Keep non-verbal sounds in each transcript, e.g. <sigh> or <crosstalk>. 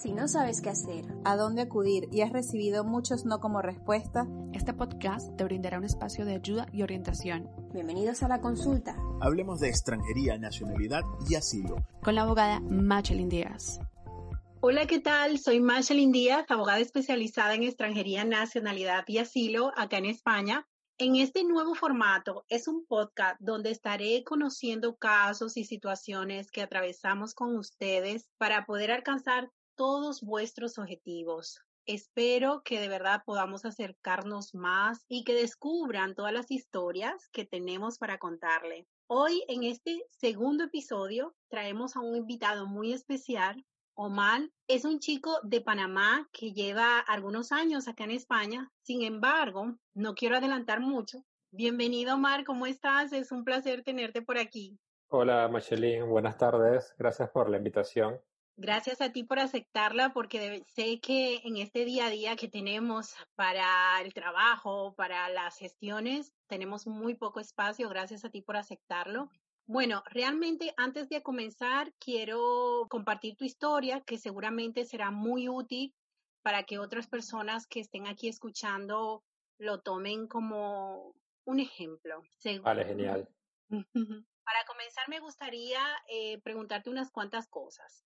Si no sabes qué hacer, a dónde acudir y has recibido muchos no como respuesta, este podcast te brindará un espacio de ayuda y orientación. Bienvenidos a la consulta. Hablemos de extranjería, nacionalidad y asilo. Con la abogada Machelin Díaz. Hola, ¿qué tal? Soy Machelin Díaz, abogada especializada en extranjería, nacionalidad y asilo acá en España. En este nuevo formato es un podcast donde estaré conociendo casos y situaciones que atravesamos con ustedes para poder alcanzar todos vuestros objetivos. Espero que de verdad podamos acercarnos más y que descubran todas las historias que tenemos para contarle. Hoy en este segundo episodio traemos a un invitado muy especial. Omar es un chico de Panamá que lleva algunos años acá en España. Sin embargo, no quiero adelantar mucho. Bienvenido Omar, ¿cómo estás? Es un placer tenerte por aquí. Hola Machelin, buenas tardes. Gracias por la invitación. Gracias a ti por aceptarla porque sé que en este día a día que tenemos para el trabajo, para las gestiones, tenemos muy poco espacio. Gracias a ti por aceptarlo. Bueno, realmente antes de comenzar, quiero compartir tu historia que seguramente será muy útil para que otras personas que estén aquí escuchando lo tomen como un ejemplo. Vale, genial. <laughs> Para comenzar, me gustaría eh, preguntarte unas cuantas cosas.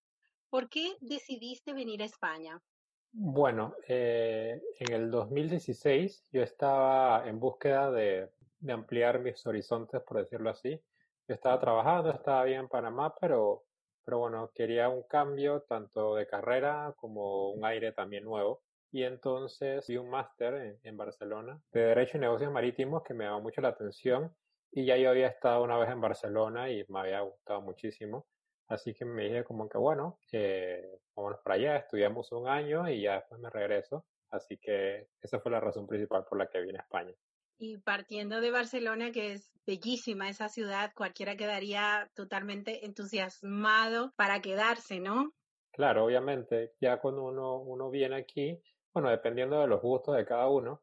¿Por qué decidiste venir a España? Bueno, eh, en el 2016 yo estaba en búsqueda de, ampliar mis horizontes, por decirlo así. Yo estaba trabajando, estaba bien en Panamá, pero, pero bueno, quería un cambio tanto de carrera como un aire también nuevo. Y entonces vi un máster en, en Barcelona de Derecho y Negocios Marítimos que me llamó mucho la atención. Y ya yo había estado una vez en Barcelona y me había gustado muchísimo. Así que me dije como que bueno, eh, vámonos para allá, estudiamos un año y ya después me regreso. Así que esa fue la razón principal por la que vine a España. Y partiendo de Barcelona, que es bellísima esa ciudad, cualquiera quedaría totalmente entusiasmado para quedarse, ¿no? Claro, obviamente, ya cuando uno, uno viene aquí, bueno, dependiendo de los gustos de cada uno,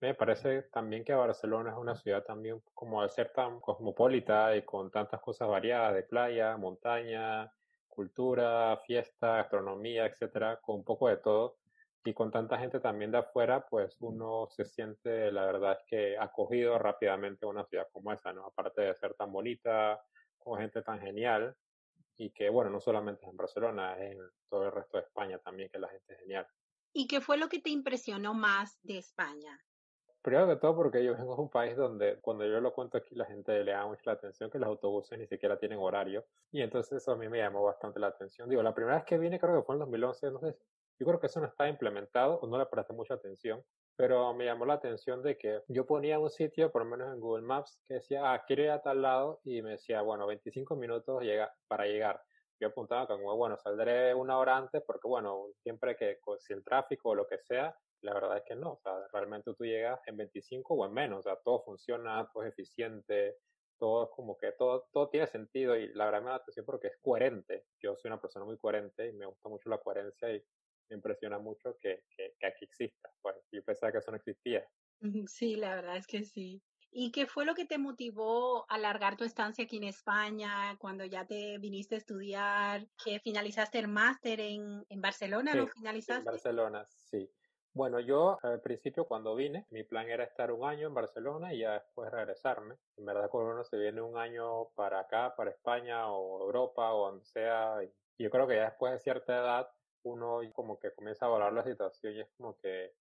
me parece también que Barcelona es una ciudad también como al ser tan cosmopolita y con tantas cosas variadas de playa, montaña, cultura, fiesta, gastronomía, etcétera, con un poco de todo y con tanta gente también de afuera, pues uno se siente, la verdad es que acogido rápidamente a una ciudad como esa, ¿no? Aparte de ser tan bonita, con gente tan genial y que, bueno, no solamente es en Barcelona, es en todo el resto de España también que la gente es genial. ¿Y qué fue lo que te impresionó más de España? Primero que todo porque yo vengo de un país donde cuando yo lo cuento aquí la gente le da mucho la atención que los autobuses ni siquiera tienen horario y entonces eso a mí me llamó bastante la atención. Digo, la primera vez que vine creo que fue en 2011, no sé, yo creo que eso no está implementado o no le presté mucha atención, pero me llamó la atención de que yo ponía un sitio, por lo menos en Google Maps, que decía, ah, quiero ir a tal lado y me decía, bueno, 25 minutos llega, para llegar. Yo apuntaba como, bueno, saldré una hora antes porque, bueno, siempre que, si el tráfico o lo que sea, la verdad es que no, o sea, realmente tú llegas en 25 o en menos, o sea, todo funciona, todo es eficiente, todo es como que todo, todo tiene sentido y la verdad me da atención porque es coherente. Yo soy una persona muy coherente y me gusta mucho la coherencia y me impresiona mucho que, que, aquí exista. Pues yo pensaba que eso no existía. Sí, la verdad es que sí. ¿Y qué fue lo que te motivó a alargar tu estancia aquí en España cuando ya te viniste a estudiar, que finalizaste el máster en, en Barcelona, ¿lo finalizaste? En Barcelona, sí. Bueno, yo al principio cuando vine, mi plan era estar un año en Barcelona y ya después regresarme. En verdad, cuando uno se viene un año para acá, para España o Europa o donde sea, yo creo que ya después de cierta edad, uno como que comienza a valorar la situación y es como que,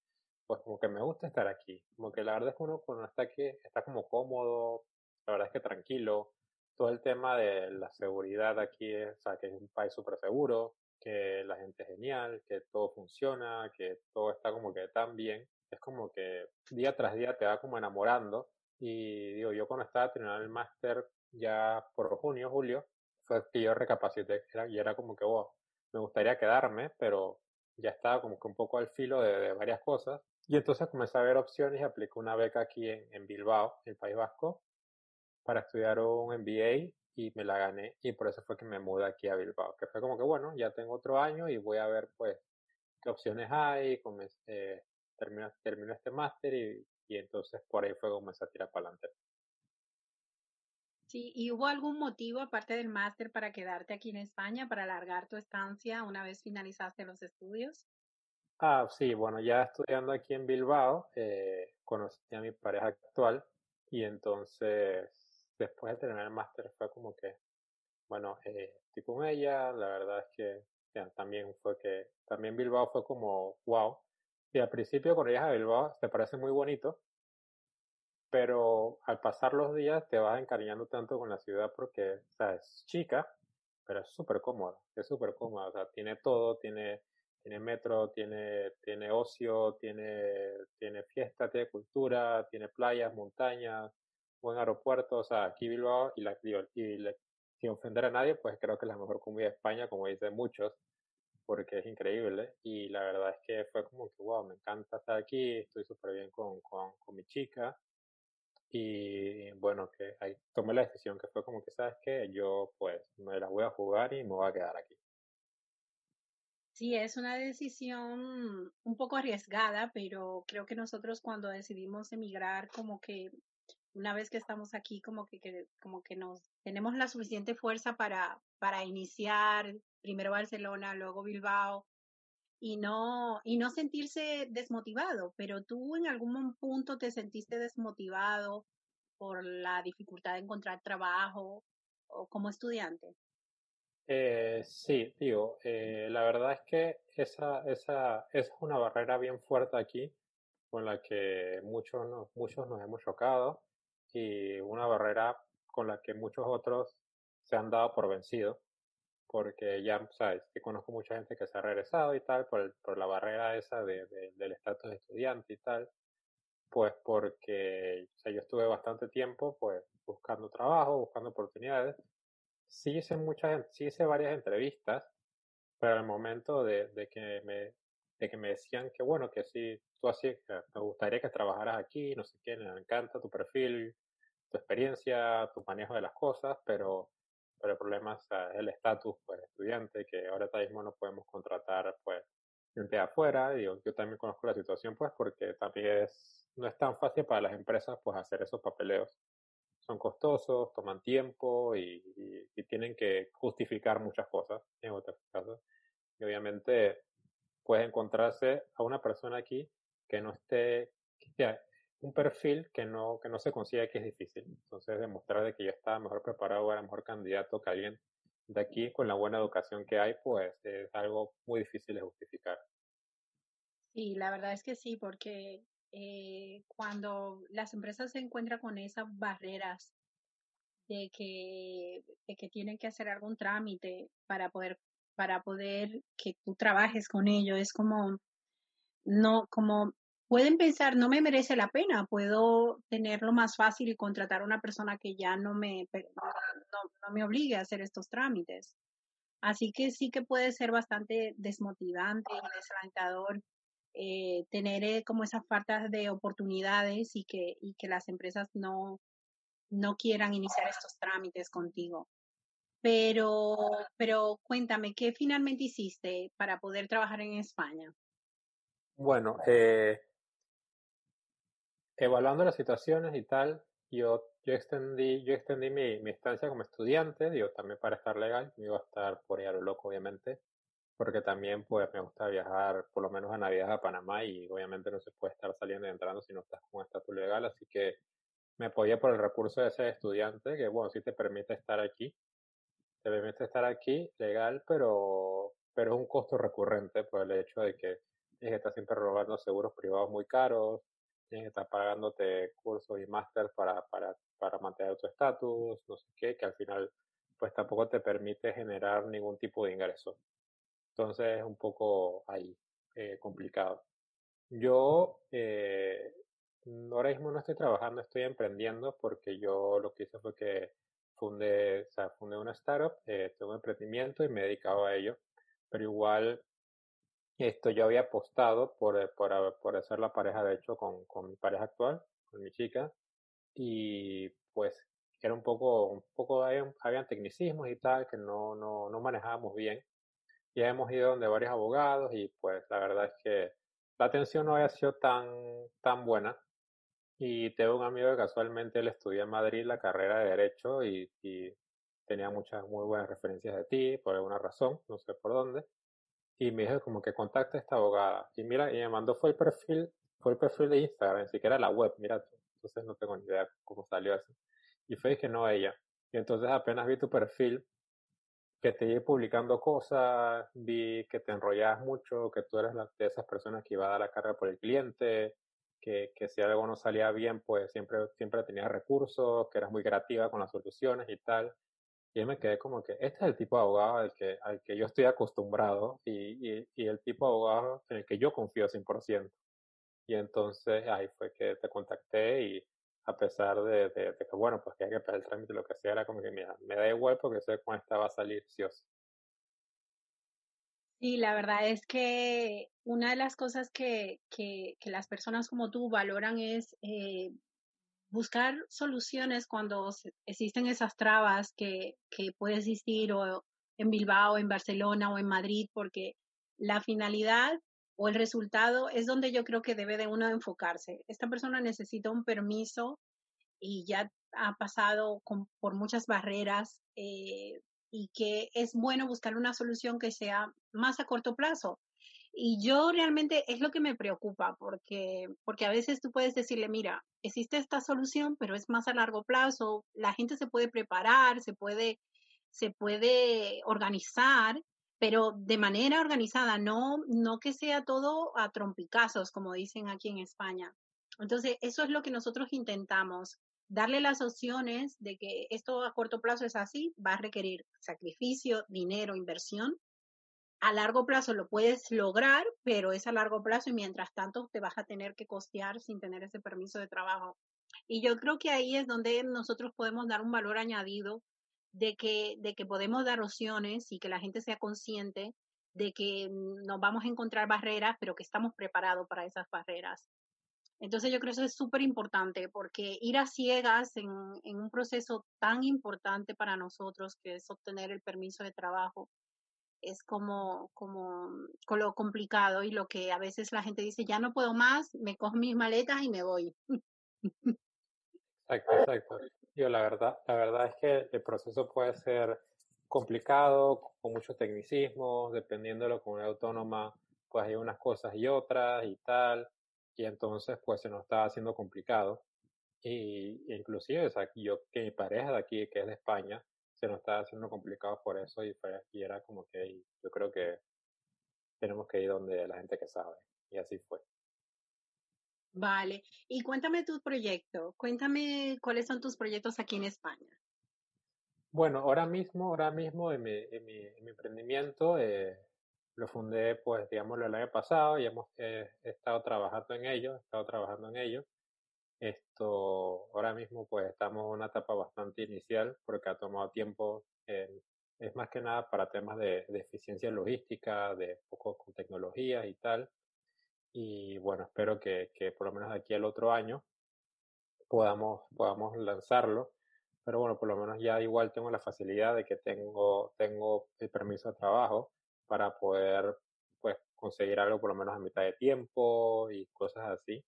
pues como que me gusta estar aquí. Como que la verdad es que uno cuando está aquí está como cómodo, la verdad es que tranquilo. Todo el tema de la seguridad aquí, o sea, que es un país súper seguro que la gente es genial, que todo funciona, que todo está como que tan bien. Es como que día tras día te va como enamorando. Y digo, yo cuando estaba terminando el máster ya por junio, julio, fue que yo recapacité y era como que, wow, me gustaría quedarme, pero ya estaba como que un poco al filo de, varias cosas. Y entonces comencé a ver opciones y apliqué una beca aquí en, en Bilbao, en el País Vasco, para estudiar un MBA y me la gané y por eso fue que me mudé aquí a Bilbao, que fue como que bueno, ya tengo otro año y voy a ver pues qué opciones hay, eh, termino, termino este máster y, y entonces por ahí fue como comencé a tirar para adelante. Sí, ¿y hubo algún motivo aparte del máster para quedarte aquí en España, para alargar tu estancia una vez finalizaste los estudios? Ah, sí, bueno, ya estudiando aquí en Bilbao, eh, conocí a mi pareja actual y entonces después de terminar el máster fue como que, bueno, eh, estoy con ella, la verdad es que también fue que, también Bilbao fue como, wow. Y al principio cuando llegas a Bilbao te parece muy bonito, pero al pasar los días te vas encariñando tanto con la ciudad porque, o sea, es chica, pero es súper cómoda, es súper cómoda, o sea, tiene todo, tiene, tiene metro, tiene, tiene ocio, tiene, tiene fiesta, tiene cultura, tiene playas, montañas, buen aeropuerto, o sea, aquí Bilbao, y, la, y sin ofender a nadie, pues creo que es la mejor comida de España, como dicen muchos, porque es increíble, y la verdad es que fue como que, wow, me encanta estar aquí, estoy súper bien con, con, con mi chica, y bueno, que ahí tomé la decisión que fue como que, ¿sabes que Yo pues me la voy a jugar y me voy a quedar aquí. Sí, es una decisión un poco arriesgada, pero creo que nosotros cuando decidimos emigrar, como que una vez que estamos aquí, como que, como que nos tenemos la suficiente fuerza para, para iniciar primero Barcelona, luego Bilbao, y no, y no sentirse desmotivado, pero tú en algún punto te sentiste desmotivado por la dificultad de encontrar trabajo o como estudiante. Eh, sí, digo, eh, la verdad es que esa, esa, esa, es una barrera bien fuerte aquí con la que muchos, muchos nos hemos chocado y una barrera con la que muchos otros se han dado por vencido porque ya, sabes, que conozco mucha gente que se ha regresado y tal, por, por la barrera esa de, del estatus de estudiante y tal, pues porque o sea, yo estuve bastante tiempo pues buscando trabajo, buscando oportunidades. Sí hice muchas, sí hice varias entrevistas, pero al momento de, de que me de que me decían que bueno, que sí, tú así, me gustaría que trabajaras aquí, no sé qué, me encanta tu perfil, tu experiencia, tu manejo de las cosas, pero pero el problema es el estatus pues estudiante que ahora mismo no podemos contratar pues gente afuera. Y yo, también conozco la situación pues porque también es no es tan fácil para las empresas pues hacer esos papeleos. Son costosos toman tiempo y, tienen que justificar muchas cosas en otros casos. Y obviamente puede encontrarse a una persona aquí que no esté un perfil que no, que no se consigue que es difícil. Entonces, demostrar de que yo estaba mejor preparado, era mejor candidato que alguien de aquí con la buena educación que hay, pues es algo muy difícil de justificar. Sí, la verdad es que sí, porque eh, cuando las empresas se encuentran con esas barreras de que, de que tienen que hacer algún trámite para poder, para poder que tú trabajes con ellos, es como, no, como pueden pensar, no me merece la pena, puedo tenerlo más fácil y contratar a una persona que ya no me, no, me obligue a hacer estos trámites. Así que sí que puede ser bastante desmotivante y desalentador eh, tener eh, como esas faltas de oportunidades y que, y que las empresas no, no quieran iniciar estos trámites contigo. Pero, pero cuéntame, ¿qué finalmente hiciste para poder trabajar en España? Bueno, eh, evaluando las situaciones y tal, yo, yo extendí, yo extendí mi, mi estancia como estudiante, digo, también para estar legal, me iba a estar por ahí a lo loco, obviamente, porque también pues me gusta viajar por lo menos a Navidad a Panamá y obviamente no se puede estar saliendo y entrando si no estás con estatus legal, así que me apoyé por el recurso de ser estudiante, que bueno, sí te permite estar aquí, te permite estar aquí legal, pero, pero es un costo recurrente por el hecho de que tienes que estar siempre robando seguros privados muy caros, tienes que estar pagándote cursos y máster para, para, para mantener tu estatus, no sé qué, que al final pues tampoco te permite generar ningún tipo de ingreso. Entonces es un poco ahí eh, complicado. Yo eh, ahora mismo no estoy trabajando, estoy emprendiendo porque yo lo que hice fue que fundé, o sea, fundé una startup, eh, tengo un emprendimiento y me he dedicado a ello. pero igual esto yo había apostado por, eh, por, eh, por hacer la pareja, de hecho, con, con mi pareja actual, con mi chica, y pues era un poco, un poco, habían tecnicismos y tal que no, no, no manejábamos bien. Ya hemos ido donde varios abogados y pues la verdad es que la atención no había sido tan, tan buena. Y tengo un amigo que casualmente él estudió en Madrid la carrera de Derecho y, y tenía muchas muy buenas referencias de ti por alguna razón, no sé por dónde y me dijo como que contacte a esta abogada. Y mira, y me mandó fue el perfil, fue el perfil de Instagram, ni siquiera la web, mira Entonces no tengo ni idea cómo salió eso. Y fue que no ella. Y entonces apenas vi tu perfil, que te iba publicando cosas, vi que te enrollabas mucho, que tú eres la, de esas personas que iba a dar la carga por el cliente, que, que si algo no salía bien, pues siempre, siempre tenías recursos, que eras muy creativa con las soluciones y tal. Y me quedé como que este es el tipo de abogado al que, al que yo estoy acostumbrado y, y, y el tipo de abogado en el que yo confío 100%. Y entonces ahí fue que te contacté y a pesar de, de, que, bueno, pues que hay que pagar el trámite, lo que sea, era como que, mira, me da igual porque sé cuándo esta va a salir, sí o sí. Sí, la verdad es que una de las cosas que, que, que las personas como tú valoran es eh, buscar soluciones cuando existen esas trabas que, que puede existir o en Bilbao, en Barcelona o en Madrid, porque la finalidad o el resultado es donde yo creo que debe de uno enfocarse. Esta persona necesita un permiso y ya ha pasado por muchas barreras eh, y que es bueno buscar una solución que sea más a corto plazo. Y yo realmente es lo que me preocupa, porque, porque a veces tú puedes decirle, mira, existe esta solución, pero es más a largo plazo, la gente se puede preparar, se puede, se puede organizar, pero de manera organizada, no, no que sea todo a trompicazos, como dicen aquí en España. Entonces, eso es lo que nosotros intentamos, darle las opciones de que esto a corto plazo es así, va a requerir sacrificio, dinero, inversión, a largo plazo lo puedes lograr, pero es a largo plazo y mientras tanto te vas a tener que costear sin tener ese permiso de trabajo. Y yo creo que ahí es donde nosotros podemos dar un valor añadido de que, de que podemos dar opciones y que la gente sea consciente de que nos vamos a encontrar barreras, pero que estamos preparados para esas barreras. Entonces yo creo que eso es súper importante porque ir a ciegas en, en un proceso tan importante para nosotros que es obtener el permiso de trabajo, es como, como con lo complicado y lo que a veces la gente dice, ya no puedo más, me cojo mis maletas y me voy. Exacto, exacto. Yo la verdad, la verdad es que el proceso puede ser complicado, con muchos tecnicismos, dependiendo de la comunidad autónoma, pues hay unas cosas y otras y tal, y entonces pues se nos está haciendo complicado. Y inclusive, o sea, yo que mi pareja de aquí, que es de España, se nos estaba haciendo complicado por eso y, fue, y era como que yo creo que tenemos que ir donde la gente que sabe. Y así fue. Vale. Y cuéntame tu proyecto. Cuéntame cuáles son tus proyectos aquí en España. Bueno, ahora mismo, ahora mismo en mi, en mi, en mi emprendimiento eh, lo fundé, pues, digamos, el año pasado y hemos eh, estado trabajando en ello, he estado trabajando en ello. Esto, ahora mismo pues estamos en una etapa bastante inicial porque ha tomado tiempo, eh, es más que nada para temas de, eficiencia logística, de poco con tecnologías y tal. Y bueno, espero que, que por lo menos aquí al otro año podamos, podamos lanzarlo. Pero bueno, por lo menos ya igual tengo la facilidad de que tengo, tengo el permiso de trabajo para poder pues conseguir algo por lo menos a mitad de tiempo y cosas así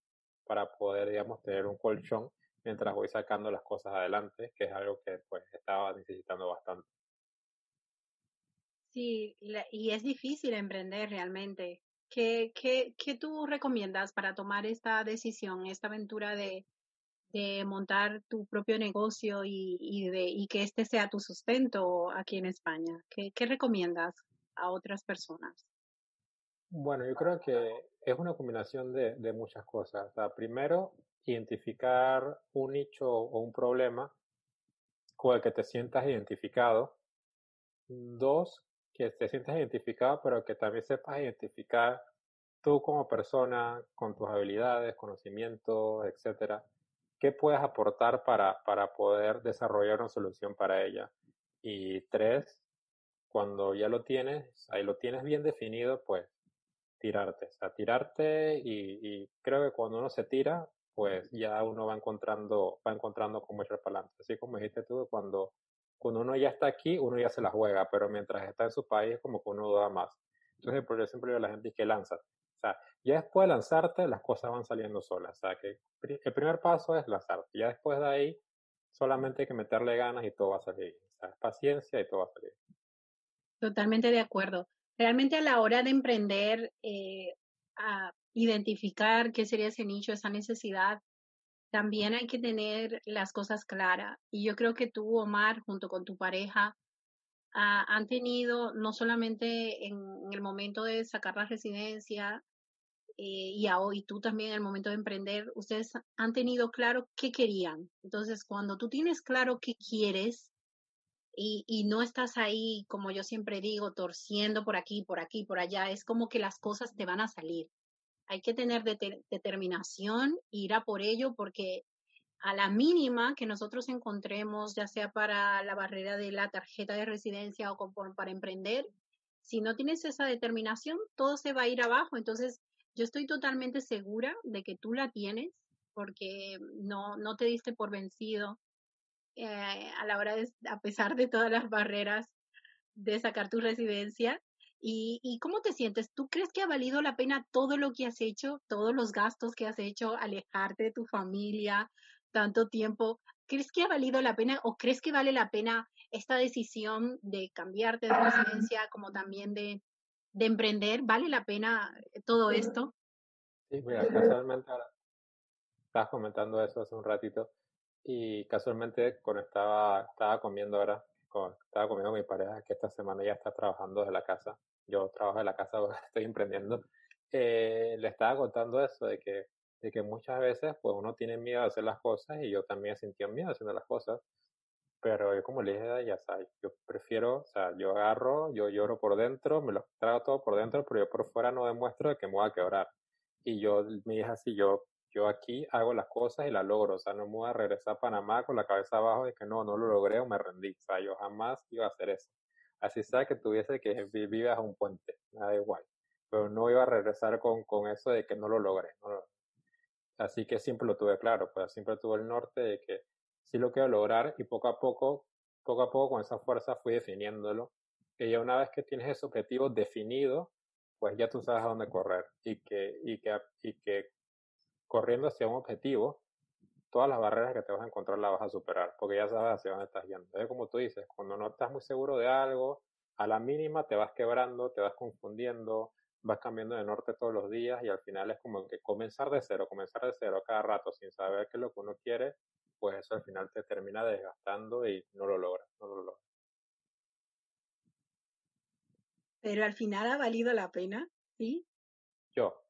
para poder, digamos, tener un colchón mientras voy sacando las cosas adelante, que es algo que pues estaba necesitando bastante. Sí, y es difícil emprender realmente. ¿Qué, qué, qué tú recomiendas para tomar esta decisión, esta aventura de, de montar tu propio negocio y, y, de, y que este sea tu sustento aquí en España? ¿Qué, qué recomiendas a otras personas? Bueno, yo creo que es una combinación de, de muchas cosas. O sea, primero, identificar un nicho o un problema con el que te sientas identificado. Dos, que te sientas identificado, pero que también sepas identificar tú como persona, con tus habilidades, conocimientos, etcétera, qué puedes aportar para, para poder desarrollar una solución para ella. Y tres, cuando ya lo tienes, ahí lo tienes bien definido, pues tirarte, o sea, tirarte y, y creo que cuando uno se tira, pues ya uno va encontrando, va encontrando cómo echar para adelante. Así como dijiste tú, cuando, cuando uno ya está aquí, uno ya se la juega, pero mientras está en su país, como que uno duda más. Entonces, por eso siempre digo a la gente que lanza. O sea, ya después de lanzarte, las cosas van saliendo solas. O sea, que el primer paso es lanzarte. Ya después de ahí, solamente hay que meterle ganas y todo va a salir. O sea, paciencia y todo va a salir. Totalmente de acuerdo. Realmente a la hora de emprender, eh, a identificar qué sería ese nicho, esa necesidad, también hay que tener las cosas claras. Y yo creo que tú, Omar, junto con tu pareja, han tenido, no solamente en, el momento de sacar la residencia, eh, y, a, y tú también en el momento de emprender, ustedes han tenido claro qué querían. Entonces, cuando tú tienes claro qué quieres y, no estás ahí, como yo siempre digo, torciendo por aquí, por aquí, por allá, es como que las cosas te van a salir. Hay que tener determinación, ir a por ello, porque a la mínima que nosotros encontremos, ya sea para la barrera de la tarjeta de residencia o para emprender, si no tienes esa determinación, todo se va a ir abajo. Entonces, yo estoy totalmente segura de que tú la tienes porque no, no te diste por vencido eh, a la hora de, a pesar de todas las barreras de sacar tu residencia. ¿Y, ¿Y cómo te sientes? ¿Tú crees que ha valido la pena todo lo que has hecho, todos los gastos que has hecho, alejarte de tu familia, tanto tiempo, ¿crees que ha valido la pena o crees que vale la pena esta decisión de cambiarte de residencia como también de, de emprender? ¿Vale la pena todo esto? Sí, mira, casualmente estabas comentando eso hace un ratito y casualmente cuando estaba, comiendo ahora, estaba comiendo con mi pareja que esta semana ya está trabajando desde la casa, yo trabajo de la casa, <laughs> estoy emprendiendo, eh, le estaba contando eso de que de que muchas veces pues uno tiene miedo de hacer las cosas y yo también sentí miedo haciendo las cosas, pero yo como le dije ya sabes, yo prefiero, o sea, yo agarro, yo lloro por dentro, me lo trago todo por dentro, pero yo por fuera no demuestro de que me voy a quebrar. Y yo me dije así, yo, yo aquí hago las cosas y las logro, o sea, no me voy a regresar a Panamá con la cabeza abajo de que no, no lo logré o me rendí, o sea, yo jamás iba a hacer eso. Así sea que tuviese que vivir a un puente, nada igual. Pero no iba a regresar con, con eso de que no lo logré, Así que siempre lo tuve claro, pues siempre tuve el norte de que sí lo quiero lograr y poco a poco, poco a poco con esa fuerza fui definiéndolo. Y ya una vez que tienes ese objetivo definido, pues ya tú sabes a dónde correr que, y que, y que corriendo hacia un objetivo, todas las barreras que te vas a encontrar las vas a superar, porque ya sabes hacia dónde estás yendo. Es como tú dices, cuando no estás muy seguro de algo, a la mínima te vas quebrando, te vas confundiendo, vas cambiando de norte todos los días y al final es como que comenzar de cero, comenzar de cero cada rato sin saber qué es lo que uno quiere, pues eso al final te termina desgastando y no lo logras, no lo logras. Pero al final ha valido la pena, ¿sí? Yo,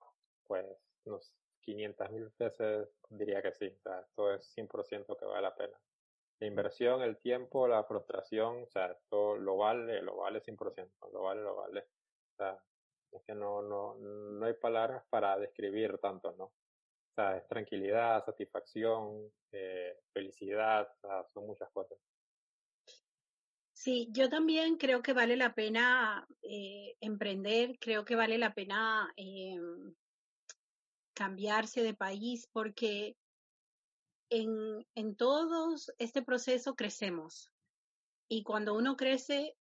pues, unos 500 mil veces diría que sí, o esto es 100% que vale la pena. La inversión, el tiempo, la frustración, o sea, esto lo vale, lo vale 100%, lo vale, lo vale. O sea, es que no, no, no hay palabras para describir tanto, ¿no? O sea, es tranquilidad, satisfacción, eh, felicidad, son muchas cosas. Sí, yo también creo que vale la pena eh, emprender, creo que vale la pena eh, cambiarse de país porque en, en todos este proceso crecemos y cuando uno crece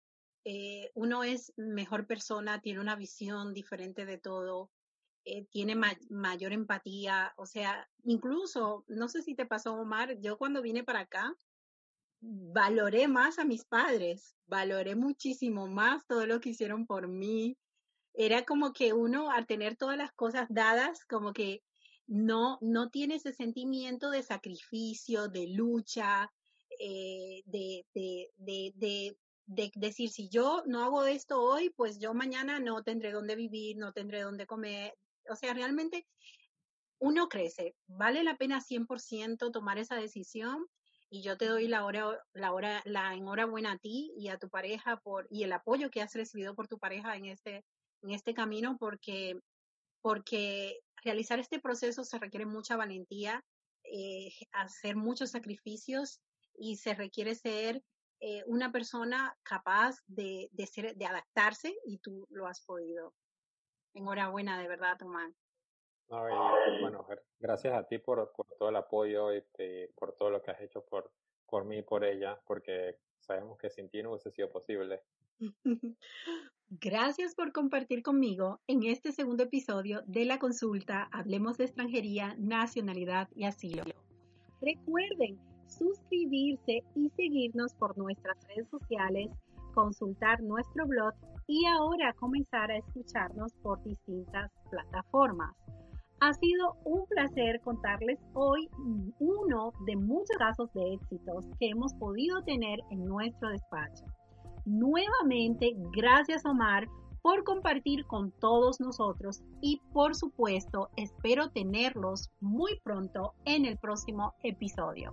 eh, uno es mejor persona, tiene una visión diferente de todo, eh, tiene mayor empatía, o sea, incluso, no sé si te pasó, Omar, yo cuando vine para acá, valoré más a mis padres, valoré muchísimo más todo lo que hicieron por mí. Era como que uno, al tener todas las cosas dadas, como que no, no tiene ese sentimiento de sacrificio, de lucha, eh, de, de, de, de decir, si yo no hago esto hoy, pues yo mañana no tendré dónde vivir, no tendré dónde comer. O sea, realmente uno crece. Vale la pena 100% tomar esa decisión y yo te doy la hora, la hora, la enhorabuena a ti y a tu pareja por, y el apoyo que has recibido por tu pareja en este, en este camino porque, porque realizar este proceso se requiere mucha valentía, eh, hacer muchos sacrificios y se requiere ser eh, una persona capaz de, de, ser, de adaptarse y tú lo has podido. Enhorabuena, de verdad, Tomás. bueno, gracias a ti por, por todo el apoyo y este, por todo lo que has hecho por, por mí y por ella, porque sabemos que sin ti no hubiese sido posible. <laughs> Gracias por compartir conmigo en este segundo episodio de la consulta Hablemos de extranjería, nacionalidad y asilo. Recuerden suscribirse y seguirnos por nuestras redes sociales, consultar nuestro blog y ahora comenzar a escucharnos por distintas plataformas. Ha sido un placer contarles hoy uno de muchos casos de éxitos que hemos podido tener en nuestro despacho. Nuevamente, gracias Omar por compartir con todos nosotros y por supuesto espero tenerlos muy pronto en el próximo episodio.